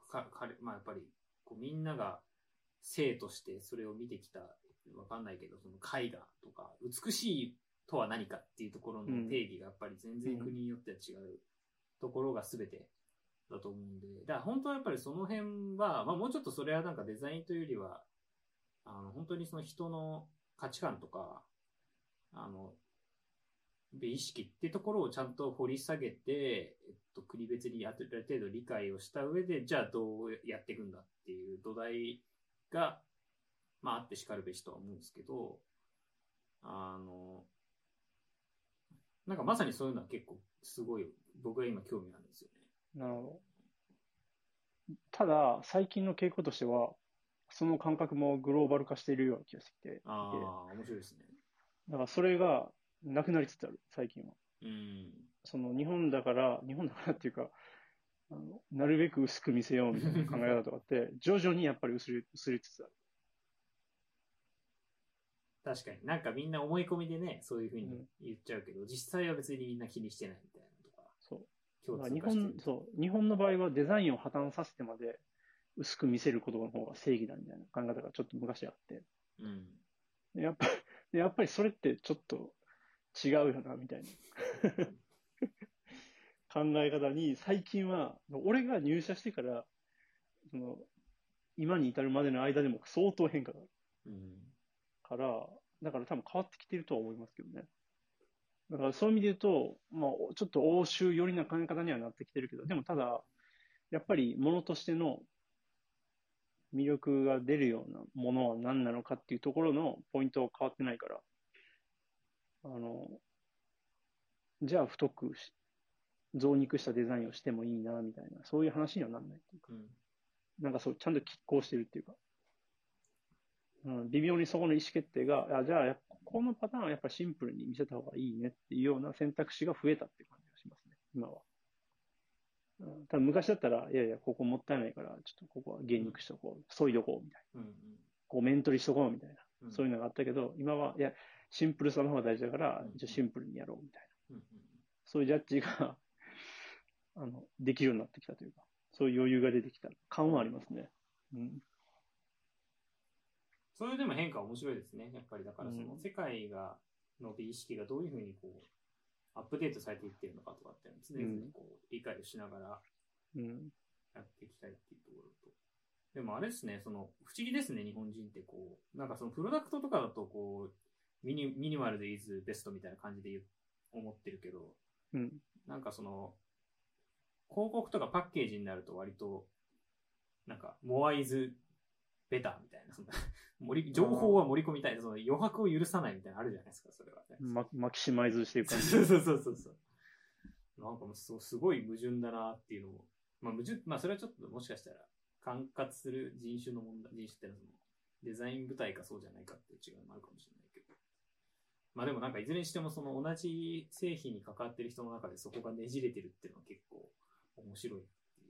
か、彼、まあやっぱり、こうみんなが生としてそれを見てきた、わかんないけど、その絵画とか、美しいとは何かっていうところの定義がやっぱり全然国によっては違うところが全てだと思うんで、だから本当はやっぱりその辺は、まあもうちょっとそれはなんかデザインというよりは、あの、本当にその人の価値観とか、あの、美意識ってところをちゃんと掘り下げて、えっと、国別にある程度理解をした上で、じゃあどうやっていくんだっていう土台が、まああって叱るべしとは思うんですけど、あの、なんかまさにそういうのは結構すごい僕が今興味あるんですよね。なるほど。ただ、最近の傾向としては、その感覚もグローバル化しているような気がしてきて、ああ、面白いですね。だからそれがなくなりつつある、最近は。うん。その日本だから、日本だからっていうか、あのなるべく薄く見せようみたいな考え方とかって、(laughs) 徐々にやっぱり薄れ薄れつつある。確かに。なんかみんな思い込みでね、そういうふうに言っちゃうけど、実際は別にみんな気にしてないみたいなのとか、そう。共通化してる本、そう、日本の場合はデザインを破綻させてまで薄く見せることの方が正義だみたいな考え方がちょっと昔あって、うん。でやっぱでやっぱりそれってちょっと違うよな、みたいな (laughs) 考え方に最近は、俺が入社してから、その、今に至るまでの間でも相当変化があるうん。から、だから多分変わってきてるとは思いますけどね。だからそういう意味で言うと、まあ、ちょっと欧州寄りな考え方にはなってきてるけど、でもただ、やっぱり物としての魅力が出るようなものは何なのかっていうところのポイントは変わってないから、あの、じゃあ太くし、増肉したデザインをしてもいいな、みたいな、そういう話にはなんないっていうか、うん。なんかそう、ちゃんと拮抗してるっていうか、うん、微妙にそこの意思決定が、あじゃあこのパターンはやっぱシンプルに見せた方がいいねっていうような選択肢が増えたっていう感じがしますね、今は。うん、多分昔だったら、いやいや、ここもったいないから、ちょっとここは減肉しとこう、削いどこうみたいな、うん。こう面取りしとこうみたいな、うん。そういうのがあったけど、今は、いや、シンプルさの方が大事だからうん、じゃあシンプルにやろうみたいな、うん。そういうジャッジが、(laughs) あの、できるようになってきたというか、そういう余裕が出てきた感はありますね。うん。それでも変化は面白いですね。やっぱりだからそのうん世界が、の美意識がどういうふうにこう、アップデートされていってるのかとかって常々こう、理解をしながらうん。やっていきたいっていうところと。でもあれですね、その、不思議ですね、日本人ってこう、なんかそのプロダクトとかだとこう、ミニミニマルでイズベストみたいな感じで思ってるけど、うん。なんかその、広告とかパッケージになると割と、なんか、モアイズベターみたいな、その (laughs) 盛り情報は盛り込みたい、その余白を許さないみたいなのあるじゃないですか、それは、ね。ママキシマイズしていく感じ。(laughs) そうそうそうそう。なんかもうそうすごい矛盾だなっていうのを、まあ矛盾、まあそれはちょっともしかしたら、管轄する人種の問題、人種ってのはその、デザイン部隊かそうじゃないかっていう違いもあるかもしれないけど。まあでもなんかいずれにしてもその同じ製品に関わってる人の中でそこがねじれてるっていうのは結構面白いって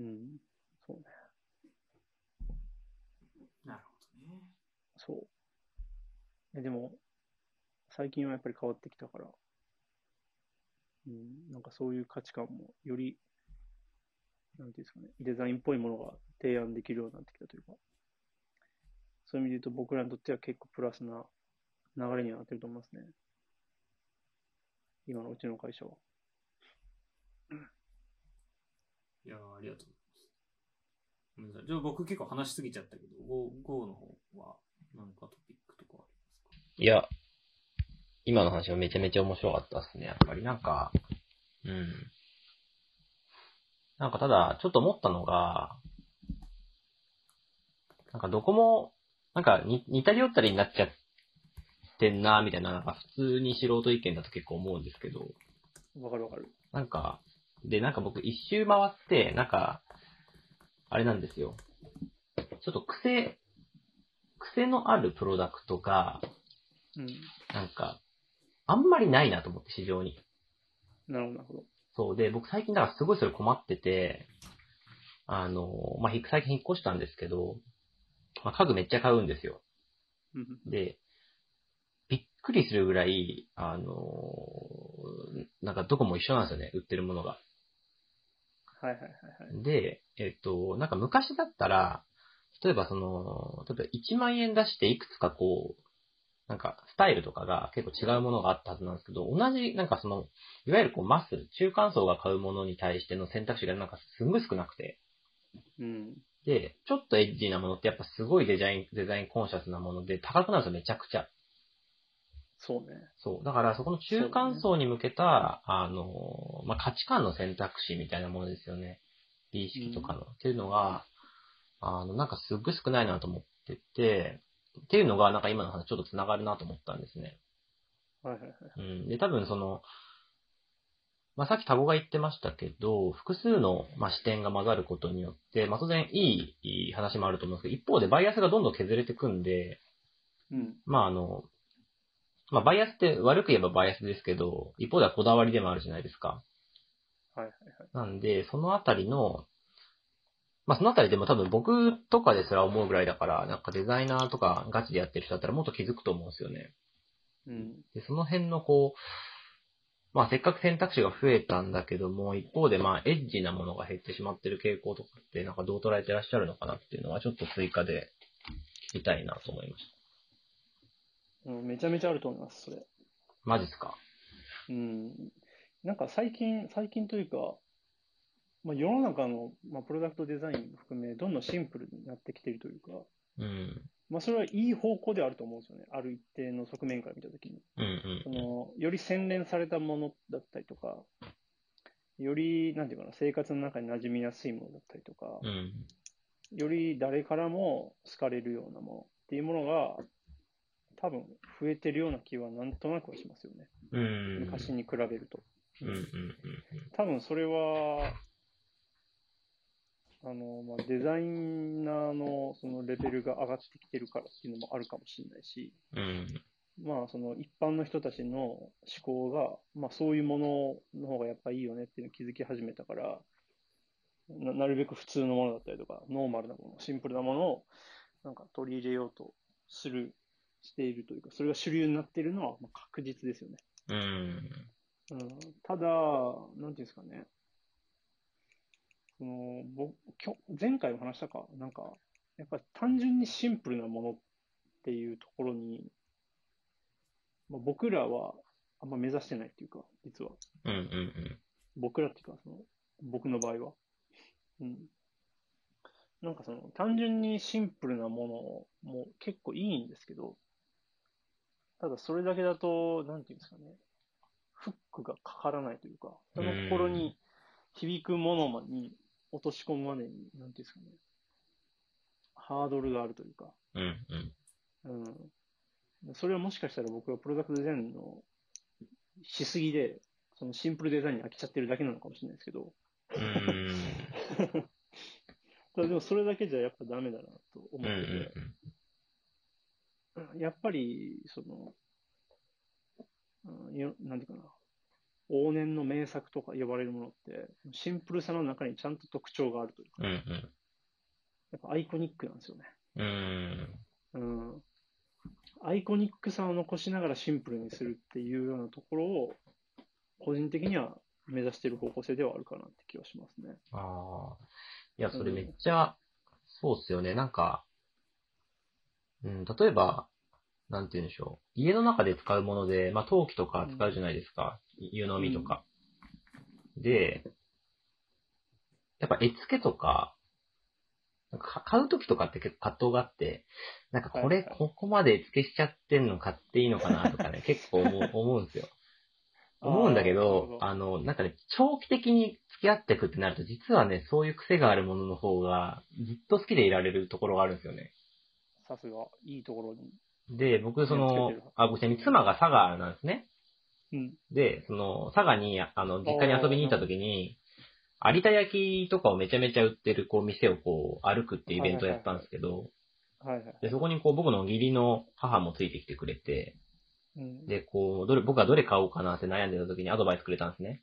いう。うん。そうね。なるほどね。そう。えでも、最近はやっぱり変わってきたから、うん、なんかそういう価値観もより、なんていうんですかね、デザインっぽいものが提案できるようになってきたというか、そういう意味で言うと僕らにとっては結構プラスな流れにはなってると思いますね。今のうちの会社は。いやーありがとうございます。ごめんなさい。じゃあ僕結構話しすぎちゃったけど、Go, Go の方は何かトピックとかありますか？いや、今の話はめちゃめちゃ面白かったですね、やっぱり。なんか、うん。なんかただ、ちょっと思ったのが、なんかどこも、なんか似似たり寄ったりになっちゃっってんな、みたいな、なんか普通に素人意見だと結構思うんですけど、わかるわかる。なんか、で、なんか僕一周回って、なんか、あれなんですよ。ちょっと癖、癖のあるプロダクトが、うん。なんか、あんまりないなと思って、市場に。なるほど、なるほど。そう。で、僕最近だからすごいそれ困ってて、あの、まあ、ひ最近引っ越したんですけど、まあ、家具めっちゃ買うんですよ。うんで、びっくりするぐらい、あの、なんかどこも一緒なんですよね、売ってるものが。はいはいはいはい。で、えっと、なんか昔だったら、例えばその、例えば1万円出していくつかこう、なんかスタイルとかが結構違うものがあったはずなんですけど、同じ、なんかその、いわゆるこうマス、中間層が買うものに対しての選択肢がなんかすんごい少なくて、うん。で、ちょっとエッジなものってやっぱすごいデザイン、デザインコンシャスなもので高くなるんですよ、めちゃくちゃ。そうね。そう。だからそこの中間層に向けた、あの、まあ、価値観の選択肢みたいなものですよね。美意識とかの。っていうのが、あの、なんかすっごい少ないなと思ってて、っていうのが、なんか今の話ちょっと繋がるなと思ったんですね。はいはいはい。うん。で、多分その、まあ、さっきタゴが言ってましたけど、複数の、まあ、視点が混ざることによって、まあ、当然いい話もあると思うんですけど、一方でバイアスがどんどん削れていくんで、うん。まああの、まあバイアスって悪く言えばバイアスですけど、一方ではこだわりでもあるじゃないですか。はいはいはい。なんで、そのあたりの、まあそのあたりでも多分僕とかですら思うぐらいだから、なんかデザイナーとかガチでやってる人だったらもっと気づくと思うんですよね。うん。で、その辺のこう、まあせっかく選択肢が増えたんだけども、一方でまあエッジなものが減ってしまってる傾向とかってなんかどう捉えてらっしゃるのかなっていうのはちょっと追加で聞きたいなと思いましうん、めちゃめちゃあると思います、それ。た。マジっすか？うん。なんか最近、最近というか、まあ、世の中の、まあ、プロダクトデザインも含め、どんどんシンプルになってきているというか、うん。まあ、それはいい方向ではあると思うんですよね。ある一定の側面から見たときに。うんうんその、より洗練されたものだったりとか、より、なんていうかな、生活の中に馴染みやすいものだったりとか、うん。より誰からも好かれるようなものっていうものが、多分増えてるような気はなんとなくはしますよね。うん。昔に比べると。うんうんうん多分それは、あの、まあ、デザイナーのそのレベルが上がってきてるからっていうのもあるかもしれないし、うん。まあ、その一般の人たちの思考が、まあ、そういうものの方がやっぱいいよねっていうのを気づき始めたから、ななるべく普通のものだったりとか、ノーマルなもの、シンプルなものを、なんか取り入れようとする、しているというか、それが主流になっているのはまあ確実ですよね。うん。うん、ただ、なんていうんですかね。その、僕、今日、前回も話したか、なんか、やっぱり単純にシンプルなものっていうところに、まあ、僕らはあんま目指してないっていうか、実は。うんうん僕らっていうか、その、僕の場合は。うん。なんかその、単純にシンプルなものも結構いいんですけど、ただそれだけだと、なんていうんですかね、フックがかからないというか、人の心に響くものに落とし込むまでに、なんていうんですかね、ハードルがあるというか、うん。うん。うん。それはもしかしたら僕はプロダクトデザインのしすぎで、そのシンプルデザインに飽きちゃってるだけなのかもしれないですけど、(laughs) でもそれだけじゃやっぱダメだなと思うんうってて、やっぱり、その、うんよなんていうかな、往年の名作とか呼ばれるものって、シンプルさの中にちゃんと特徴があるというか、うんうん。やっぱアイコニックなんですよね。うん。うん。アイコニックさを残しながらシンプルにするっていうようなところを、個人的には目指している方向性ではあるかなって気はしますね。ああ。いや、それめっちゃ、そうっすよね。なんか、うん、例えば、なんて言うんでしょう。家の中で使うもので、まあ、陶器とか使うじゃないですか。湯飲みとか。で、やっぱ絵付けとか、なんか買うときとかって結構葛藤があって、なんかこれ、はいはいここまで絵付けしちゃってんの買っていいのかなとかね、(laughs) 結構思う思うんですよ。思うんだけどあの、なんかね、長期的に付き合っていくってなると、実はね、そういう癖があるものの方が、ずっと好きでいられるところがあるんですよね。さすが、いいところに。で、僕、そつのあ、僕、ちなみに妻が佐賀なんですね。うん。で、その、佐賀に、あの、実家に遊びに行った時に、有田焼きとかをめちゃめちゃ売ってる、こう、店をこう、歩くっていうイベントをやったんですけど、はいはい。で、そこにこう、僕の義理の母もついてきてくれて、うん。で、こう、どれ、僕はどれ買おうかなって悩んでた時にアドバイスくれたんですね。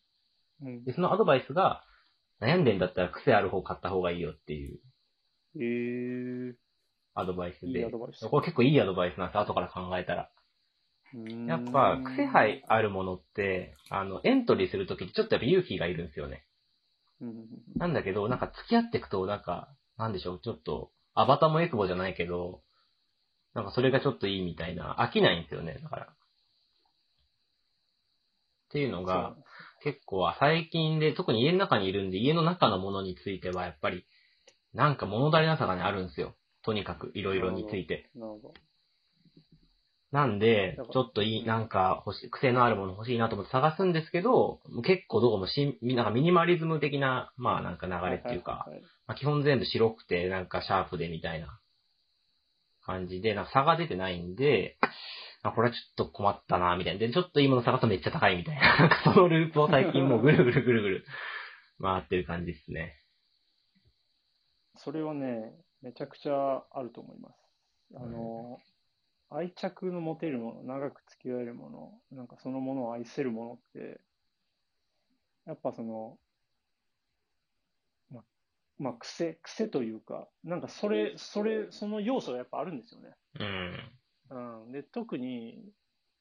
うんで、そのアドバイスが、悩んでんだったら癖ある方買った方がいいよっていうええアドバイスで。いいアドバイスこれ結構いいアドバイスなんです、後から考えたら。ー。やっぱ、癖配あるものって、あの、エントリーするときにちょっとやっぱ勇気がいるんですよね。うん。なんだけど、なんか付き合っていくと、なんか、なんでしょう、ちょっと、アバターもエクボじゃないけど、なんかそれがちょっといいみたいな、飽きないんですよね、だから。っていうのが、結構最近で、特に家の中にいるんで、家の中のものについてはやっぱり、なんか物足りなさがね、あるんですよ。とにかく、いろいろについて。なるほど。なんでちょっといい、なんか欲しい、癖のあるもの欲しいなと思って探すんですけど、結構どこもしん、なんかミニマリズム的な、まあなんか流れっていうか、はいはいはいまあ、基本全部白くて、なんかシャープでみたいな感じで、なんか差が出てないんで、あこれはちょっと困ったな、みたいな。で、ちょっといいもの探すとめっちゃ高いみたいな。なんかそのループを最近もう (laughs) ぐるぐるぐるぐる回ってる感じですね。それはね、めちゃくちゃあると思います。あの、愛着の持てるもの、長く付き合えるもの、なんかそのものを愛せるものって、やっぱその、ま、まあ、癖、癖というか、なんかそれ、それ、その要素がやっぱあるんですよね。うん。うん。で、特に、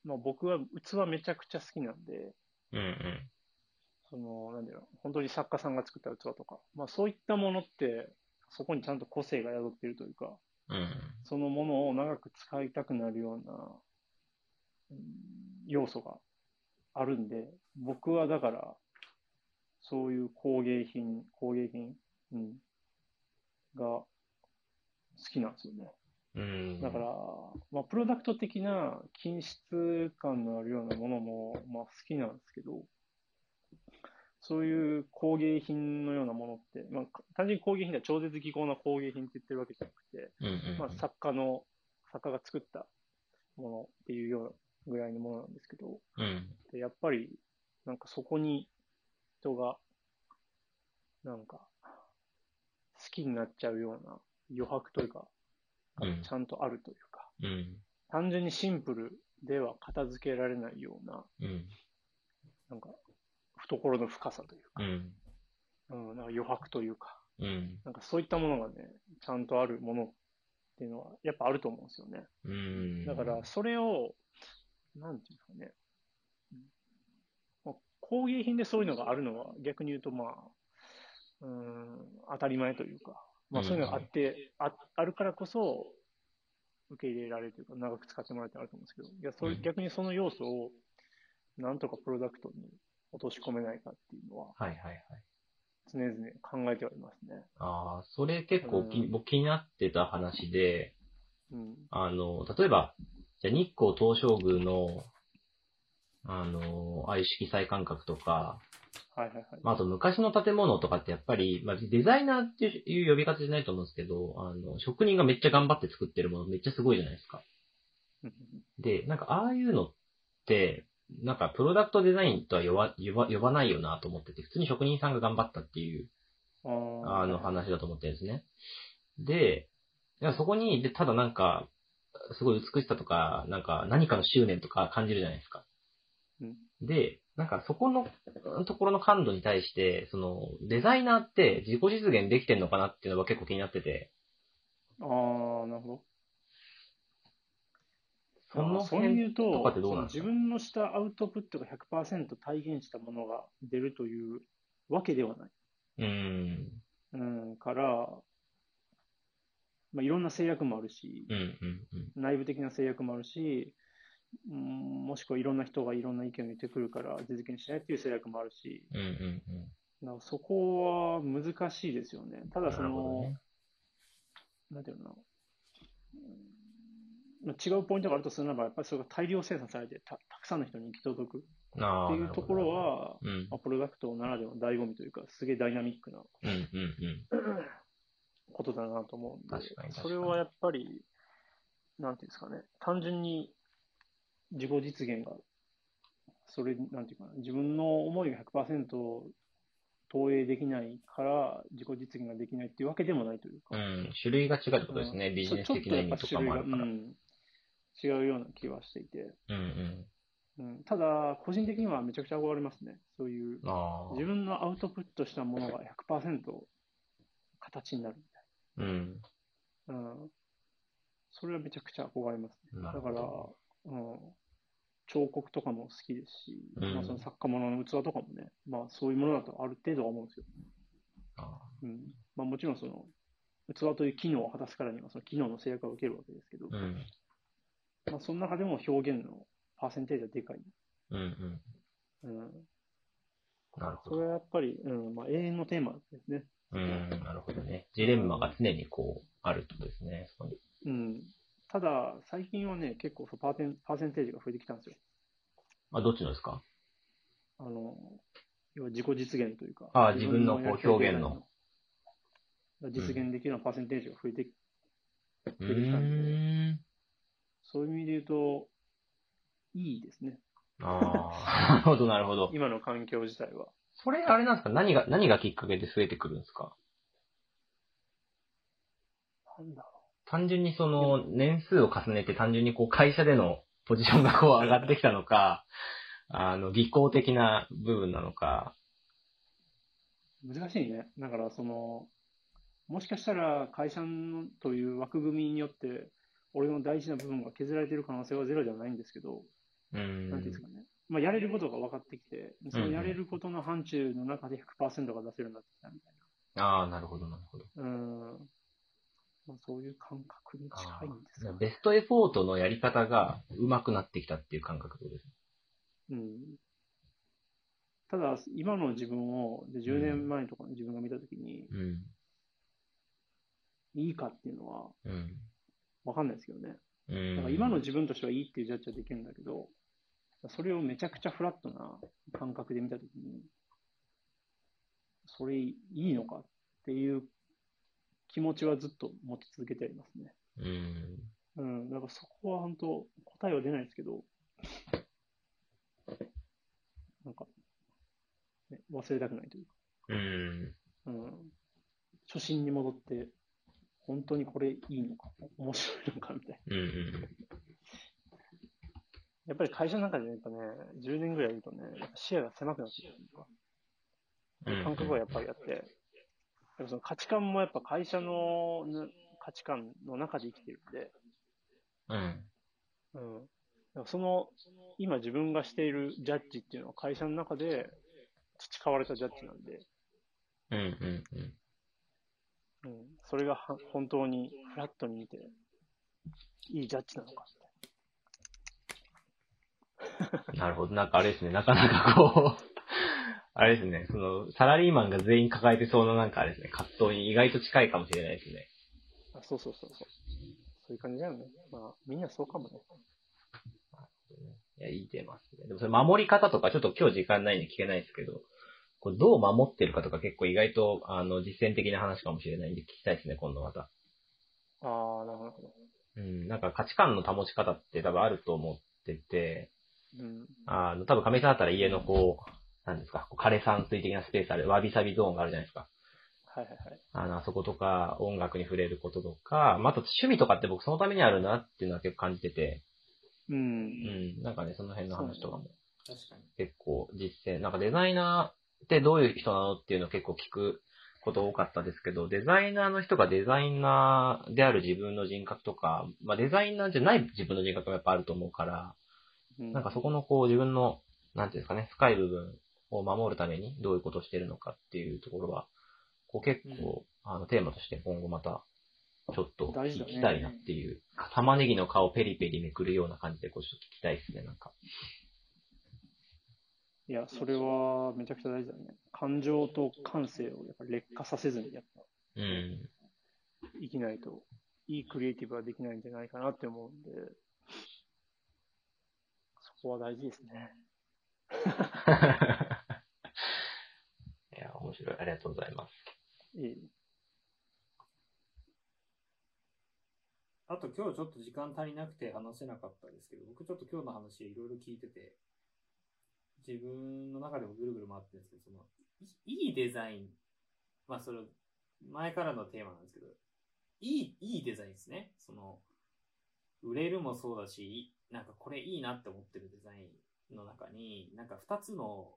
まあ僕は器めちゃくちゃ好きなんで、うんうん。その、なんだろう、本当に作家さんが作った器とか、まあそういったものって、そこにちゃんと個性が宿っているというか、うん。そのものを長く使いたくなるような、うん要素があるんで、僕はだから、そういう工芸品、工芸品、うん、が好きなんですよね。うん。だから、まあ、プロダクト的な均質感のあるようなものも、まあ、好きなんですけど、そういう工芸品のようなものって、まあ、単純に工芸品では超絶技巧な工芸品って言ってるわけじゃなくて、うんうん。まあ、作家の、作家が作ったものっていうようなぐらいのものなんですけど、うん。でやっぱり、なんかそこに人が、なんか、好きになっちゃうような余白というか、うんちゃんとあるというか、うん。単純にシンプルでは片付けられないような、うん。なんか、懐の深さというか、うん。うん、なんか余白というか、うん。なんかそういったものがね、ちゃんとあるものっていうのは、やっぱあると思うんですよね。うん。だから、それを、なんていうんですかね、まあ工芸品でそういうのがあるのは、逆に言うと、まあ、うん、当たり前というか、まあそういうのがあって、ああるからこそ、受け入れられるというか、長く使ってもらえてあると思うんですけど、いや、それうん逆にその要素を、なんとかプロダクトに落とし込めないかっていうのは、はいはいはい。常々考えてはいますね。ああ、それ結構き、うん僕気になってた話で、うん。あの、例えば、じゃあ日光東照宮の、あの、ああいう色彩感覚とか、はいはいはい。まあ、あと昔の建物とかってやっぱり、まあ、デザイナーっていう呼び方じゃないと思うんですけど、あの、職人がめっちゃ頑張って作ってるものめっちゃすごいじゃないですか。うんで、なんかああいうのって、なんかプロダクトデザインとは呼ば呼ば呼ばないよなと思ってて、普通に職人さんが頑張ったっていうあの話だと思ってるんですね。で、そこに、で、ただなんか、すごい美しさとか、なんか何かの執念とか感じるじゃないですか。うんで、なんかそこのところの感度に対して、そのデザイナーって自己実現できてんのかなっていうのが結構気になってて、ああ、なるほど。そのそういうと、とかってどうなんですか？自分のしたアウトプットが100%体現したものが出るというわけではない。うーん、うん、から、まあ、いろんな制約もあるしう、ん、うん、うん。内部的な制約もあるし、うん、もしくはいろんな人がいろんな意見を言ってくるから実現しないっていう制約もあるし、うん、うん、うん。そこは難しいですよね。ただその、ね。なんていうの？違うポイントがあるとするならば、やっぱりそれが大量生産されてた、たくさんの人に行き届くっていうところ、は、うんまあ、プロダクトならではの醍醐味というか、すげえダイナミックなうん、うん、うん。ことだなと思うんでそれはやっぱり、なんていうんですかね、単純に自己実現が、それ、なんていうかな、自分の思いが100%投影できないから自己実現ができないっていうわけでもないというか。うん。種類が違うってことですね。ビジネス的な意味とかもあるから。違うような気はしていて。うんうん、ただ、個人的にはめちゃくちゃ憧れますね。そういう。自分のアウトプットしたものが100%形になるみうん。たいな。うん。それはめちゃくちゃ憧れますね。だからうん、彫刻とかも好きですし、うんまあ、その作家物の器とかもね、まあそういうものだとある程度は思うんですよ。あうん。まあもちろんその、器という機能を果たすからにはその機能の制約を受けるわけですけど、ーうん。まあその中でも表現のパーセンテージはでかい。うんうん。うん。なるほど。それはやっぱり、うん、まあ永遠のテーマですね。うん。なるほどね。ジレンマが常にこう、あるってことですね。そこに。うん。ただ、最近はね、結構そうパーテンパーセンテージが増えてきたんですよ。あ、どっちのですか？あの、要は自己実現というか。あ自分のこう表現の実現できるようなパーセンテージが増えて、う出てきたんで。そういう意味で言うと、いいですね。ああ。(laughs) なるほど、なるほど。今の環境自体は。それ、あれなんですか？何が、何がきっかけで増えてくるんですか？なんだろ単純にその、年数を重ねて単純にこう、会社でのポジションがこう上がってきたのか、あの、技巧的な部分なのか。う。難しいね。だから、その、もしかしたら会社のという枠組みによって、俺の大事な部分が削られている可能性はゼロではないんですけど、うーん。なんていうんですかね。まあ、やれることが分かってきて、そのやれることの範疇の中で100%が出せるようになってきたみたいああ、なるほど、なるほど。な。うん。まあ、そういう感覚に近いんですかね。ベストエフォートのやり方が上手くなってきたっていう感覚です。うん。ただ、今の自分を、で10年前とかの自分が見たときに、うん。いいかっていうのはうん。分かんないですけどね。うん。だから今の自分としてはいいっていうジャッジはできるんだけど、それをめちゃくちゃフラットな感覚で見たときに、それいいのかっていう気持ちはずっと持ち続けてありますね。うん。うん。だからそこは本当答えは出ないですけど、なんか、ね、忘れたくないというか、うん。うん。初心に戻って、本当にこれいいのか、面白いのかみたいな。うん。うん。やっぱり会社の中でやっぱね、10年ぐらいいるとね、視野が狭くなってくるというか、うん感覚がやっぱりあって、やっぱその価値観もやっぱ会社のね価値観の中で生きてるんで、うん。うん。その、今自分がしているジャッジっていうのは会社の中で培われたジャッジなんで、うん。うん。うん。うん。それがは本当にフラットに見て、いいジャッジなのか (laughs) なるほど。なんかあれですね。なかなかこう、(laughs) あれですね。その、サラリーマンが全員抱えてそうななんかあれですね。葛藤に意外と近いかもしれないですね。あそうそうそうそう。そういう感じだよね。まあ、みんなそうかもね。いや、いいテーマですね。でもそれ守り方とかちょっと今日時間ないんで聞けないですけど、こうどう守ってるかとか結構意外と、あの、実践的な話かもしれないんで聞きたいですね、今度また。ああ、なるほど。うん、なんか価値観の保ち方って多分あると思ってて、うん。あの、多分亀井さんだったら家のこう、なんですか、こう枯山水的なスペースある、わびさびゾーンがあるじゃないですか。はいはいはい。あの、あそことか、音楽に触れることとか、まあ、あと趣味とかって僕そのためにあるなっていうのは結構感じてて、う。うんん、なんかね、その辺の話とかも確かに。結構実践、なんかデザイナーってどういう人なのっていうのを結構聞くこと多かったですけど、デザイナーの人がデザイナーである自分の人格とか、まあデザイナーじゃない自分の人格もやっぱあると思うから、うん。なんかそこのこう自分の、なんていうんですかね、深い部分を守るためにどういうことをしてるのかっていうところは、こう結構、あのテーマとして今後また、ちょっと聞きたいなっていう、玉ね。ぎの顔ペリペリめくるような感じでこうちょっと聞きたいですね、なんか。いや、それはめちゃくちゃ大事だね。感情と感性をやっぱ劣化させずにやっぱうん。生きないと、いいクリエイティブはできないんじゃないかなって思うんで、そこは大事ですね。いや、面白い。ありがとうございます。いい。ああと今日ちょっと時間足りなくて話せなかったですけど、僕ちょっと今日の話いろいろ聞いてて、自分の中でもぐるぐる回ってるんですけど、その、いいデザイン、まあそれ、前からのテーマなんですけど、いい、いいデザインですね。その、売れるもそうだし、なんかこれいいなって思ってるデザインの中に、なんか二つの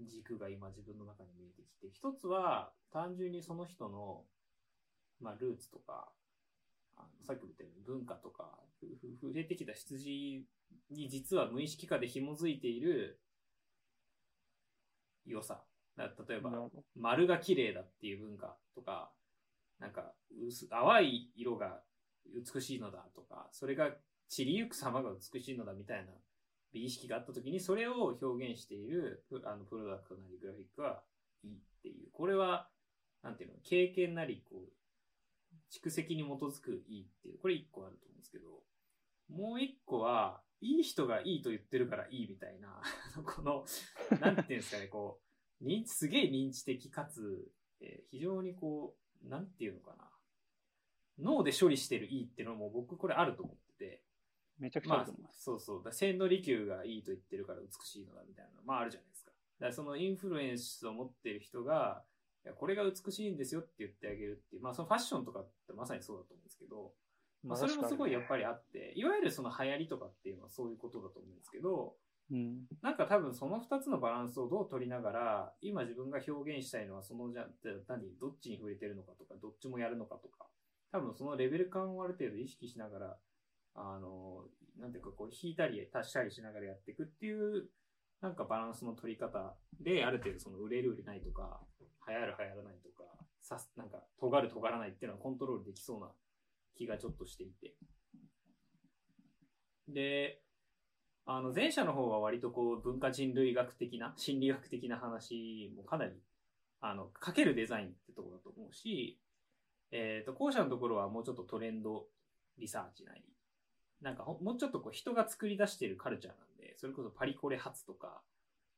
軸が今自分の中に見えてきて、一つは単純にその人の、まあルーツとか、あのさっきも言ったように文化とか、触れてきた羊に実は無意識化で紐づいている良さ。だ例えば、丸が綺麗だっていう文化とか、なんか薄、淡い色が美しいのだとか、それが散りゆく様が美しいのだみたいな美意識があった時に、それを表現しているプあのプロダクトなりグラフィックはいいっていう。これは、なんていうの、経験なり、こう、蓄積に基づくいいっていう、これ一個あると思うんですけど、もう一個は、いい人がいいと言ってるからいいみたいな、(laughs) この、なんていうんですかね、こう、認知、すげえ認知的かつ、えー非常にこう、なんていうのかな。脳で処理してるいいっていうのも僕これあると思ってて、めちゃくちゃあまあると思います。、そうそう。だ千利休がいいと言ってるから美しいのだみたいなの、まああるじゃないですか。だからそのインフルエンスを持ってる人が、いや、これが美しいんですよって言ってあげるっていう、まあそのファッションとかってまさにそうだと思うんですけど、まあそれもすごいやっぱりあって、いわゆるその流行りとかっていうのはそういうことだと思うんですけど、うん。なんか多分その二つのバランスをどう取りながら、今自分が表現したいのはそのじゃ、何、どっちに触れてるのかとか、どっちもやるのかとか、多分そのレベル感をある程度意識しながら、あの、なんていうかこう引いたり足したりしながらやっていくっていう、なんかバランスの取り方で、ある程度その売れる売れないとか、流行る流行らないとか、さす、なんか尖る尖らないっていうのはコントロールできそうな気がちょっとしていて。で、あの、前者の方は割とこう、文化人類学的な、心理学的な話もかなり、あの、かけるデザインってとこだと思うし、えっ、と、後者のところはもうちょっとトレンドリサーチなり、なんかもうちょっとこう、人が作り出してるカルチャーなんで、それこそパリコレ発とか、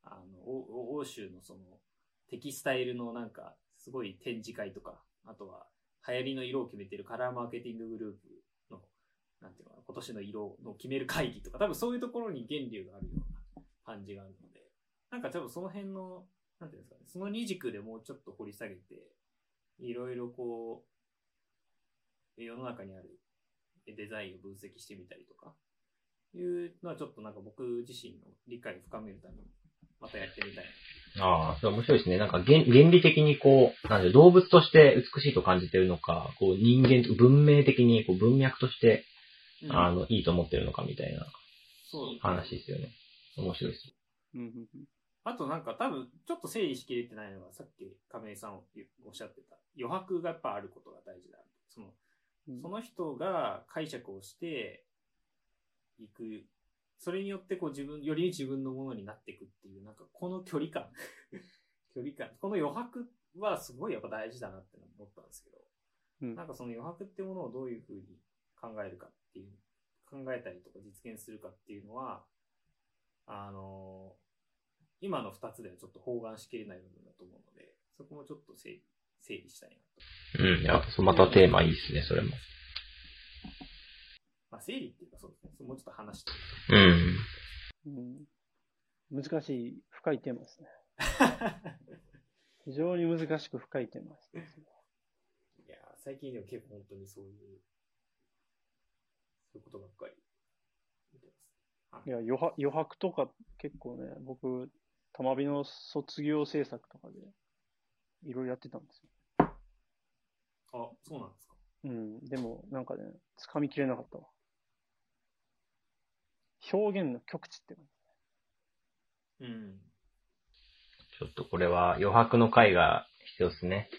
あの、欧州のその、テキスタイルのなんか、すごい展示会とか、あとは、流行りの色を決めてるカラーマーケティンググループの、なんていうのかな、今年の色の決める会議とか、多分そういうところに源流があるような感じがあるので、なんか多分その辺の、なんていうんですかね、その二軸でもうちょっと掘り下げて、いろいろこう、世の中にあるデザインを分析してみたりとか、いうのはちょっとなんか僕自身の理解を深めるために、またやってみたいな。ああ、そう、面白いですね。なんか原原理的にこう、なんで動物として美しいと感じてるのか、こう人間と、文明的にこう文脈として、うんあの、いいと思ってるのかみたいなそう。話ですよね。面白いです。うんうんうんあとなんか多分、ちょっと整理しきれてないのが、さっき亀井さんおっしゃってた、余白がやっぱあることが大事だ。その、うんその人が解釈をしていく、それによってこう自分、より自分のものになっていくっていう、なんかこの距離感、(laughs) 距離感、この余白はすごいやっぱ大事だなって思ったんですけど、うんなんかその余白ってものをどういうふうに考えるかっていう、考えたりとか実現するかっていうのは、あの今の二つではちょっと包含しきれない部分だと思うので、そこもちょっと整理整理したいなと。うん。いや、またテーマいいですね、それも。まあ、整理っていうかそうですね。もうちょっと話して。うん。うん難しい、深いテーマですね。(laughs) 非常に難しく深いテーマですね。いやー、最近でも結構本当にそういう、そういうことばっかり見てます。いや余白、余白とか結構ね、僕、たまびの卒業制作とかで、いろいろやってたんですよ。あ、そうなんですか。うん。でも、なんかね、掴みきれなかったわ。表現の極致って感うん。ちょっとこれは余白の回が必要ですね。じ。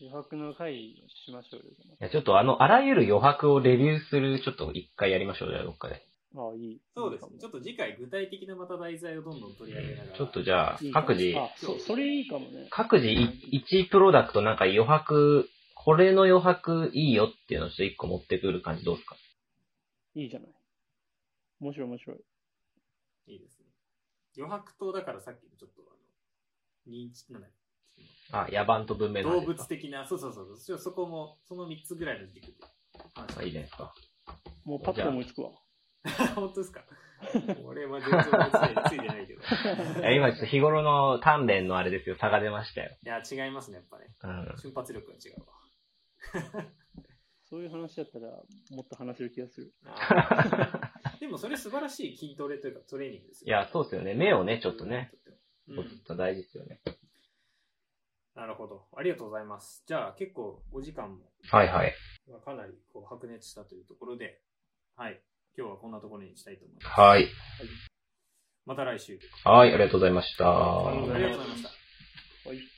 (laughs) 余白の会しましょうよ。いや、ちょっとあの、あらゆる余白をレビューする、ちょっと一回やりましょう、じゃあ、どっかで。ああ、いい。そうですね。いいちょっと次回具体的なまた題材をどんどん取り上げながら。ちょっとじゃあ各自、あ、そ、それいいかもね。各自1プロダクトなんか余白、これの余白いいよっていうのをちょっと1個持ってくる感じどうですか？いいじゃない。面白い面白い。いいですね。余白と、だからさっきのちょっとあの、認知、なんだあ、野蛮と文明の動物的な、そうそうそうそう、そこも、その3つぐらいの軸で話あいいじゃないですか。もうパッと思いつくわ。(laughs) 本当ですか？俺は全然ついついてないけど。(laughs) いや今ちょっと日頃の鍛錬のあれですよ、差が出ましたよ。いや、違いますね、やっぱね。うん。瞬発力が違うわ。そういう話だったら、もっと話せる気がする。(laughs) でもそれ素晴らしい筋トレというかトレーニングですよ。いや、そうですよね。目をね、ちょっとね、うん。ちょっと大事ですよね。なるほど。ありがとうございます。じゃあ結構お時間もはいはい。まあかなりこう白熱したというところで、はい。今日はこんなところにしたいと思います。はい。また来週。はい、ありがとうございました。ありがとうございありがとうございました。はい。